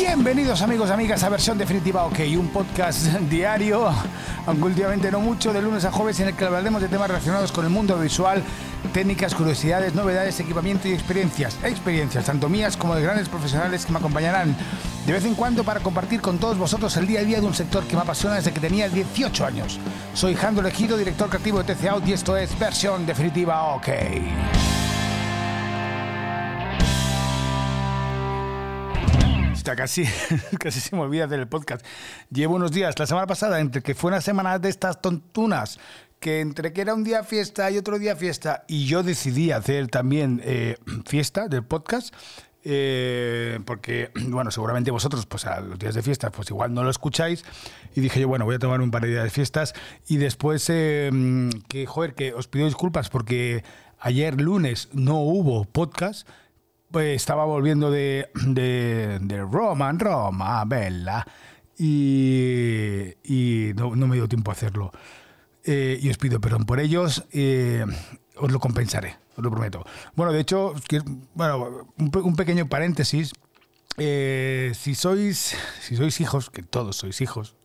Bienvenidos amigos, amigas a versión definitiva OK, un podcast diario, aunque últimamente no mucho, de lunes a jueves en el que hablaremos de temas relacionados con el mundo visual, técnicas, curiosidades, novedades, equipamiento y experiencias. Experiencias, tanto mías como de grandes profesionales que me acompañarán de vez en cuando para compartir con todos vosotros el día a día de un sector que me apasiona desde que tenía 18 años. Soy Jando Elegido, director creativo de TC y esto es versión definitiva OK. Casi, casi se me olvida hacer el podcast. Llevo unos días, la semana pasada, entre que fue una semana de estas tontunas, que entre que era un día fiesta y otro día fiesta, y yo decidí hacer también eh, fiesta del podcast, eh, porque, bueno, seguramente vosotros, pues a los días de fiesta, pues igual no lo escucháis. Y dije yo, bueno, voy a tomar un par de días de fiestas. Y después, eh, que, joder, que os pido disculpas porque ayer lunes no hubo podcast. Pues estaba volviendo de, de, de Roma, Roma, bella. Y, y no, me dio tiempo a hacerlo. Eh, y os pido perdón por ellos. os lo compensaré, os lo prometo. Bueno, de hecho, bueno, un pequeño paréntesis. Eh, si sois si sois hijos, que todos sois hijos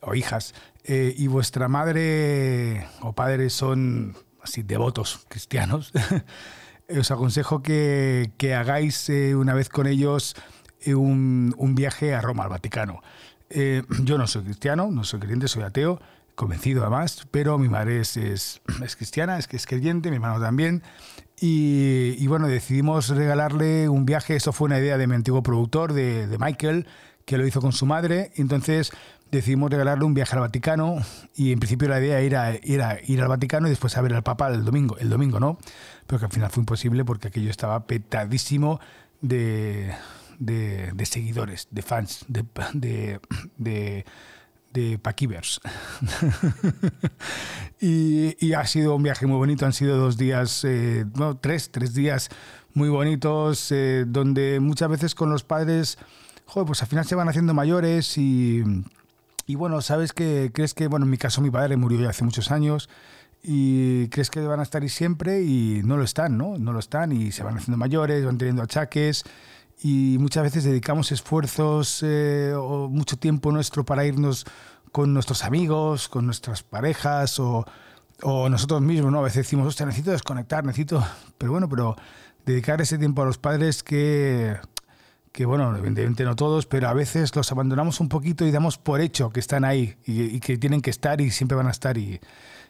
o hijas, eh, y vuestra madre o padre son así devotos cristianos, os aconsejo que, que hagáis eh, una vez con ellos eh, un, un viaje a Roma, al Vaticano. Eh, yo no soy cristiano, no soy creyente, soy ateo, convencido además, pero mi madre es, es, es cristiana, es es creyente, mi hermano también. Y, y bueno, decidimos regalarle un viaje, eso fue una idea de mi antiguo productor, de, de Michael, que lo hizo con su madre. Entonces decidimos regalarle un viaje al Vaticano y en principio la idea era ir, al Vaticano y después a ver al Papa el domingo, el domingo no, pero que al final fue imposible porque aquello estaba petadísimo de, seguidores, de fans, de, de, de, Paquivers. y, y ha sido un viaje muy bonito, han sido dos días, eh, no, tres, tres días muy bonitos, eh, donde muchas veces con los padres, joder, pues al final se van haciendo mayores y, y bueno, sabes que crees que, bueno, en mi caso mi padre murió ya hace muchos años y crees que van a estar ahí siempre y no lo están, ¿no? No lo están y se van haciendo mayores, van teniendo achaques y muchas veces dedicamos esfuerzos eh, o mucho tiempo nuestro para irnos con nuestros amigos, con nuestras parejas o, o nosotros mismos, ¿no? A veces decimos, hostia, necesito desconectar, necesito... Pero bueno, pero dedicar ese tiempo a los padres que, que bueno, evidentemente no todos, pero a veces los abandonamos un poquito y damos por hecho que están ahí y, y que tienen que estar y siempre van a estar y,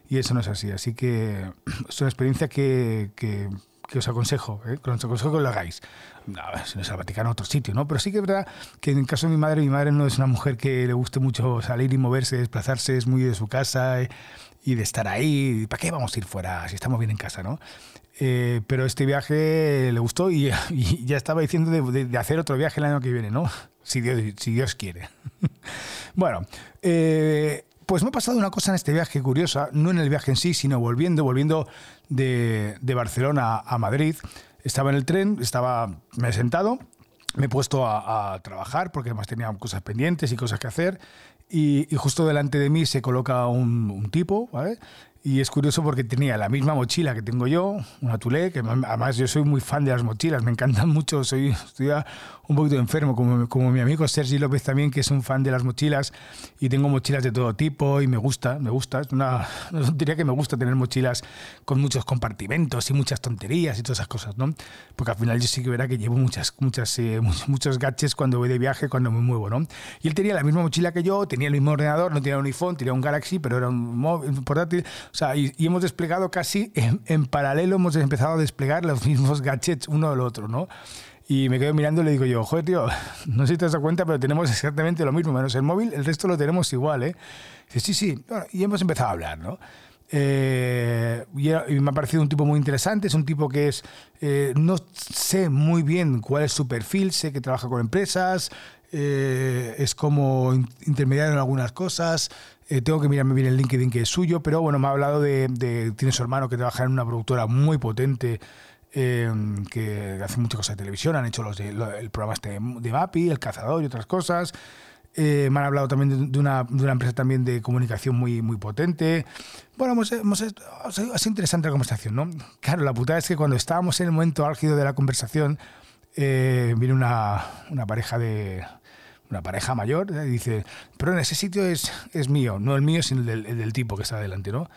y eso no es así. Así que es una experiencia que, que, que os aconsejo, ¿eh? que os aconsejo que lo hagáis. No, si no es al Vaticano, otro sitio, ¿no? Pero sí que es verdad que en el caso de mi madre, mi madre no es una mujer que le guste mucho salir y moverse, desplazarse, es muy de su casa eh, y de estar ahí. ¿Para qué vamos a ir fuera si estamos bien en casa, no? Eh, pero este viaje le gustó y, y ya estaba diciendo de, de- de hacer otro viaje el año que viene, ¿no? Si Dios, si Dios quiere. bueno, eh, pues me ha pasado una cosa en este viaje curiosa, no en el viaje en sí, sino volviendo, volviendo de, de Barcelona a Madrid. Estaba en el tren, estaba, me he sentado, me he puesto a, a trabajar porque además tenía cosas pendientes y cosas que hacer. Y, y justo delante de mí se coloca un, un tipo, ¿vale? Y es curioso porque tenía la misma mochila que tengo yo, una Tulé, que además yo soy muy fan de las mochilas, me encantan mucho, soy estoy un poquito enfermo, como, como mi amigo Sergi López también, que es un fan de las mochilas, y tengo mochilas de todo tipo y me gusta, me gusta, es una, tontería que me gusta tener mochilas con muchos compartimentos y muchas tonterías y todas esas cosas, ¿no? Porque al final yo sí que verá que llevo muchas, muchas, eh, muchos, muchos gadgets cuando voy de viaje, cuando me muevo, ¿no? Y él tenía la misma mochila que yo, tenía el mismo ordenador, no tenía un iPhone, tenía un Galaxy, pero era un móvil un portátil, o sea, y, y hemos desplegado casi en, en paralelo, hemos empezado a desplegar los mismos gadgets uno del otro, ¿no? Y me quedo mirando y le digo yo, joder, tío, no sé si te has dado cuenta, pero tenemos exactamente lo mismo, menos el móvil, el resto lo tenemos igual, ¿eh? Dice, sí, sí, Bueno, y hemos empezado a hablar, ¿no? Eh, y, me ha parecido un tipo muy interesante, es un tipo que es, eh, no sé muy bien cuál es su perfil, sé que trabaja con empresas, eh, es como in- intermediario en algunas cosas, eh, tengo que mirarme bien el LinkedIn que es suyo, pero bueno, me ha hablado de, de- tiene su hermano que trabaja en una productora muy potente, eh, que hace muchas cosas de televisión, han hecho los de- lo- el programa este de, de Mapi, El Cazador y otras cosas. Eh, me han hablado también de, una, de una empresa también de comunicación muy, muy potente. Bueno, hemos, hemos- ha sido interesante la conversación, ¿no? Claro, la putada es que cuando estábamos en el momento álgido de la conversación, eh, viene una, una pareja de, una pareja mayor, y dice, pero ese sitio es, es mío, no el mío, sino el del, el del tipo que está delante, ¿no?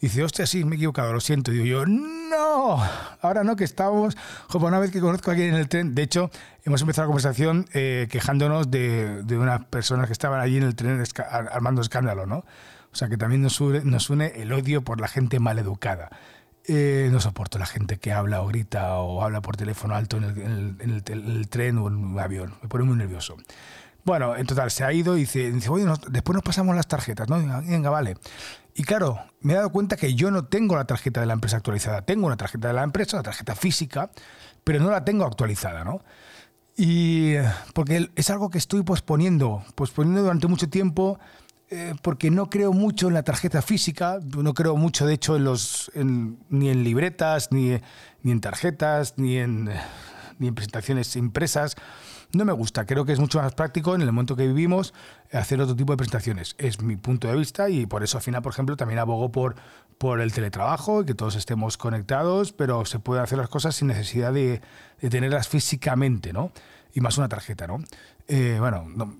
dice, hostia, sí, me he equivocado, lo siento. Y digo yo, no, ahora no, que estábamos, joder, una vez que conozco a alguien en el tren, de hecho, hemos empezado la conversación eh, quejándonos de, de, unas personas que estaban allí en el tren armando escándalo, ¿no? O sea, que también nos une, el odio por la gente maleducada. Eh, no soporto la gente que habla o grita o habla por teléfono alto en el, en en el, en el tren o en un avión. Me pone muy nervioso. Bueno, en total, se ha ido y dice, oye, después nos pasamos las tarjetas, ¿no? Venga, vale. Y claro, me he dado cuenta que yo no tengo la tarjeta de la empresa actualizada. Tengo una tarjeta de la empresa, una tarjeta física, pero no la tengo actualizada, ¿no? Y porque es algo que estoy posponiendo, posponiendo durante mucho tiempo, eh, porque no creo mucho en la tarjeta física, no creo mucho, de hecho, en los, ni en libretas, ni, ni en tarjetas, ni en, ni en presentaciones impresas no me gusta. Creo que es mucho más práctico en el momento que vivimos hacer otro tipo de presentaciones. Es mi punto de vista y por eso al final, por ejemplo, también abogo por, por el teletrabajo y que todos estemos conectados, pero se pueden hacer las cosas sin necesidad de, tenerlas físicamente, ¿no? Y más una tarjeta, ¿no? Eh, bueno, no,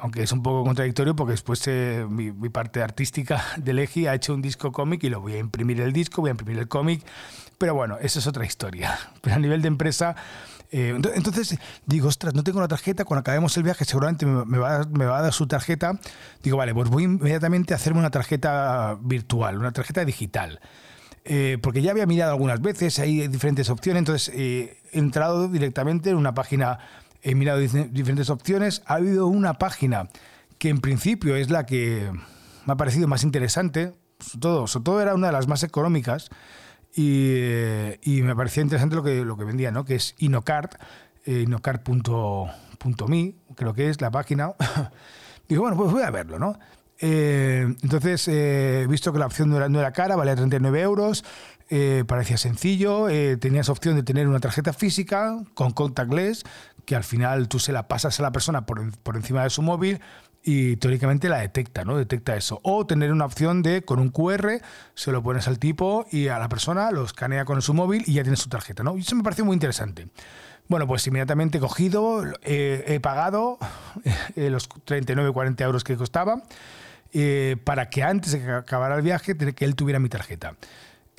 aunque es un poco contradictorio porque después eh, mi, parte artística de Legi ha hecho un disco cómic y lo voy a imprimir el disco, voy a imprimir el cómic, pero bueno, eso es otra historia. Pero a nivel de empresa eh, entonces digo, ostras, no tengo la tarjeta, cuando acabemos el viaje seguramente me va, a dar su tarjeta. Digo, vale, pues voy inmediatamente a hacerme una tarjeta virtual, una tarjeta digital. Eh, porque ya había mirado algunas veces, hay diferentes opciones, entonces he entrado directamente en una página, he mirado diferentes opciones, ha habido una página que en principio es la que me ha parecido más interesante, sobre todo, sobre todo era una de las más económicas, y, y, me parecía interesante lo que, lo que vendía, ¿no? que es Inocard, eh, inocard.me, creo que es la página. Digo, bueno, pues voy a verlo, ¿no? Eh, entonces he eh, visto que la opción no era, no era cara, valía 39 euros, eh, parecía sencillo, eh, tenías opción de tener una tarjeta física con contactless, que al final tú se la pasas a la persona por, encima de su móvil y teóricamente la detecta, ¿no? Detecta eso. O tener una opción de con un QR, se lo pones al tipo y a la persona lo escanea con su móvil y ya tienes su tarjeta, ¿no? Y eso me pareció muy interesante. Bueno, pues inmediatamente he cogido, eh, he pagado eh, los 39, 40 euros que costaba eh, para que antes de que acabara el viaje, que él tuviera mi tarjeta.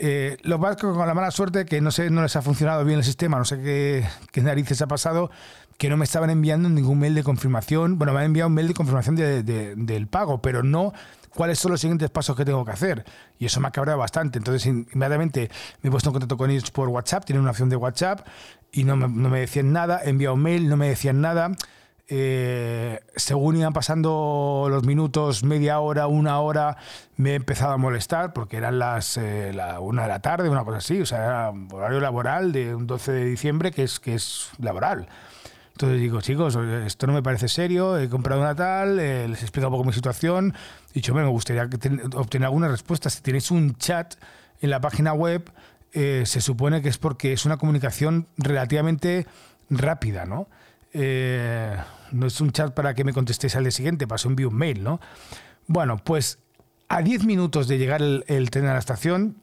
Eh, los vascos con la mala suerte que no sé, no les ha funcionado bien el sistema, no sé qué, qué, narices ha pasado, que no me estaban enviando ningún mail de confirmación. Bueno, me han enviado un mail de confirmación de, de, del pago, pero no cuáles son los siguientes pasos que tengo que hacer. Y eso me ha cabreado bastante. Entonces, inmediatamente me he puesto en contacto con ellos por WhatsApp, tienen una opción de WhatsApp y no me, no me decían nada. He enviado un mail, no me decían nada. Eh, según iban pasando los minutos, media hora, una hora, me he empezado a molestar porque eran las eh, una de la tarde, una cosa así, o sea, horario laboral de un 12 de diciembre que es, que es laboral. Entonces digo, chicos, esto no me parece serio, he comprado una tal, eh, les he explicado un poco mi situación, he dicho, me gustaría obtener alguna respuesta. Si tenéis un chat en la página web, eh, se supone que es porque es una comunicación relativamente rápida, ¿no? Eh, no es un chat para que me contestéis al día siguiente, paso envío un mail, ¿no? Bueno, pues a 10 minutos de llegar el, tren a la estación,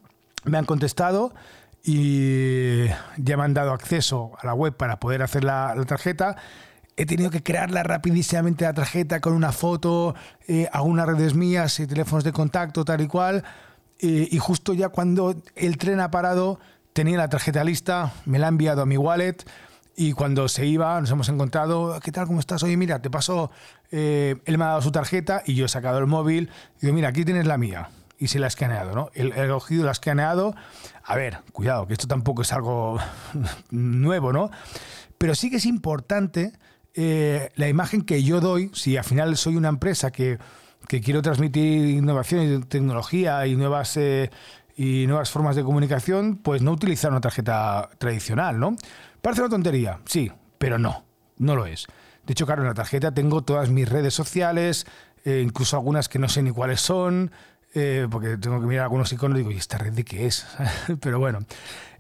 me han contestado y ya me han dado acceso a la web para poder hacer la, tarjeta. He tenido que crearla rapidísimamente la tarjeta con una foto, eh, algunas redes mías y teléfonos de contacto, tal y cual. Eh, y justo ya cuando el tren ha parado, tenía la tarjeta lista, me la ha enviado a mi wallet y cuando se iba, nos hemos encontrado, ¿qué tal? ¿Cómo estás? Oye, mira, te paso, eh, él me ha dado su tarjeta y yo he sacado el móvil. Digo, mira, aquí tienes la mía. Y se la ha escaneado, ¿no? Ha cogido, la ha escaneado. A ver, cuidado, que esto tampoco es algo nuevo, ¿no? Pero sí que es importante eh, la imagen que yo doy, si al final soy una empresa que, que quiero transmitir innovación y tecnología y nuevas... Eh, y nuevas formas de comunicación, pues no utilizar una tarjeta tradicional, ¿no? Parece una tontería, sí, pero no, no lo es. De hecho, claro, en la tarjeta tengo todas mis redes sociales, eh, incluso algunas que no sé ni cuáles son, eh, porque tengo que mirar algunos iconos y digo, ¿y esta red de qué es? pero bueno.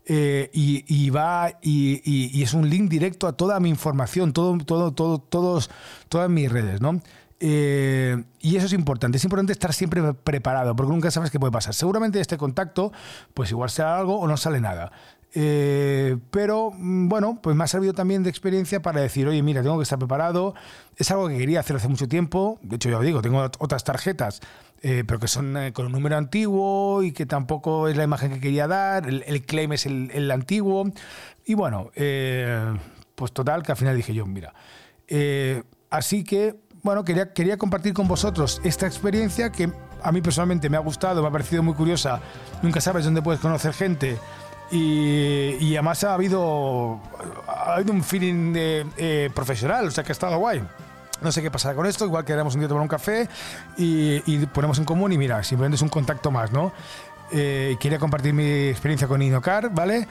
Eh, y, va y, y, es un link directo a toda mi información, todo, todo, todo, todos, todas mis redes, ¿no? Eh, y eso es importante, es importante estar siempre preparado, porque nunca sabes qué puede pasar. Seguramente este contacto, pues igual sea algo o no sale nada. Eh, pero mm, bueno, pues me ha servido también de experiencia para decir, oye, mira, tengo que estar preparado. Es algo que quería hacer hace mucho tiempo. De hecho, ya os digo, tengo otras tarjetas, eh, pero que son con un número antiguo y que tampoco es la imagen que quería dar. El, claim es el, antiguo. Y bueno, pues total, que al final dije yo, mira. así que, bueno, quería, quería compartir con vosotros esta experiencia que a mí personalmente me ha gustado, me ha parecido muy curiosa. Nunca sabes dónde puedes conocer gente y, además ha habido, ha habido un feeling eh, profesional, o sea que ha estado guay. No sé qué pasará con esto, igual quedaremos un día a tomar un café y, ponemos en común y mira, simplemente es un contacto más, ¿no? Eh, quería compartir mi experiencia con Inocar, ¿vale?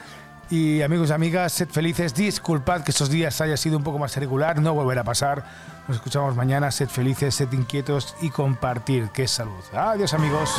Y amigos y amigas, sed felices, disculpad que estos días haya sido un poco más irregular, no volverá a pasar. Nos escuchamos mañana, sed felices, sed inquietos y compartir, es salud. Adiós amigos.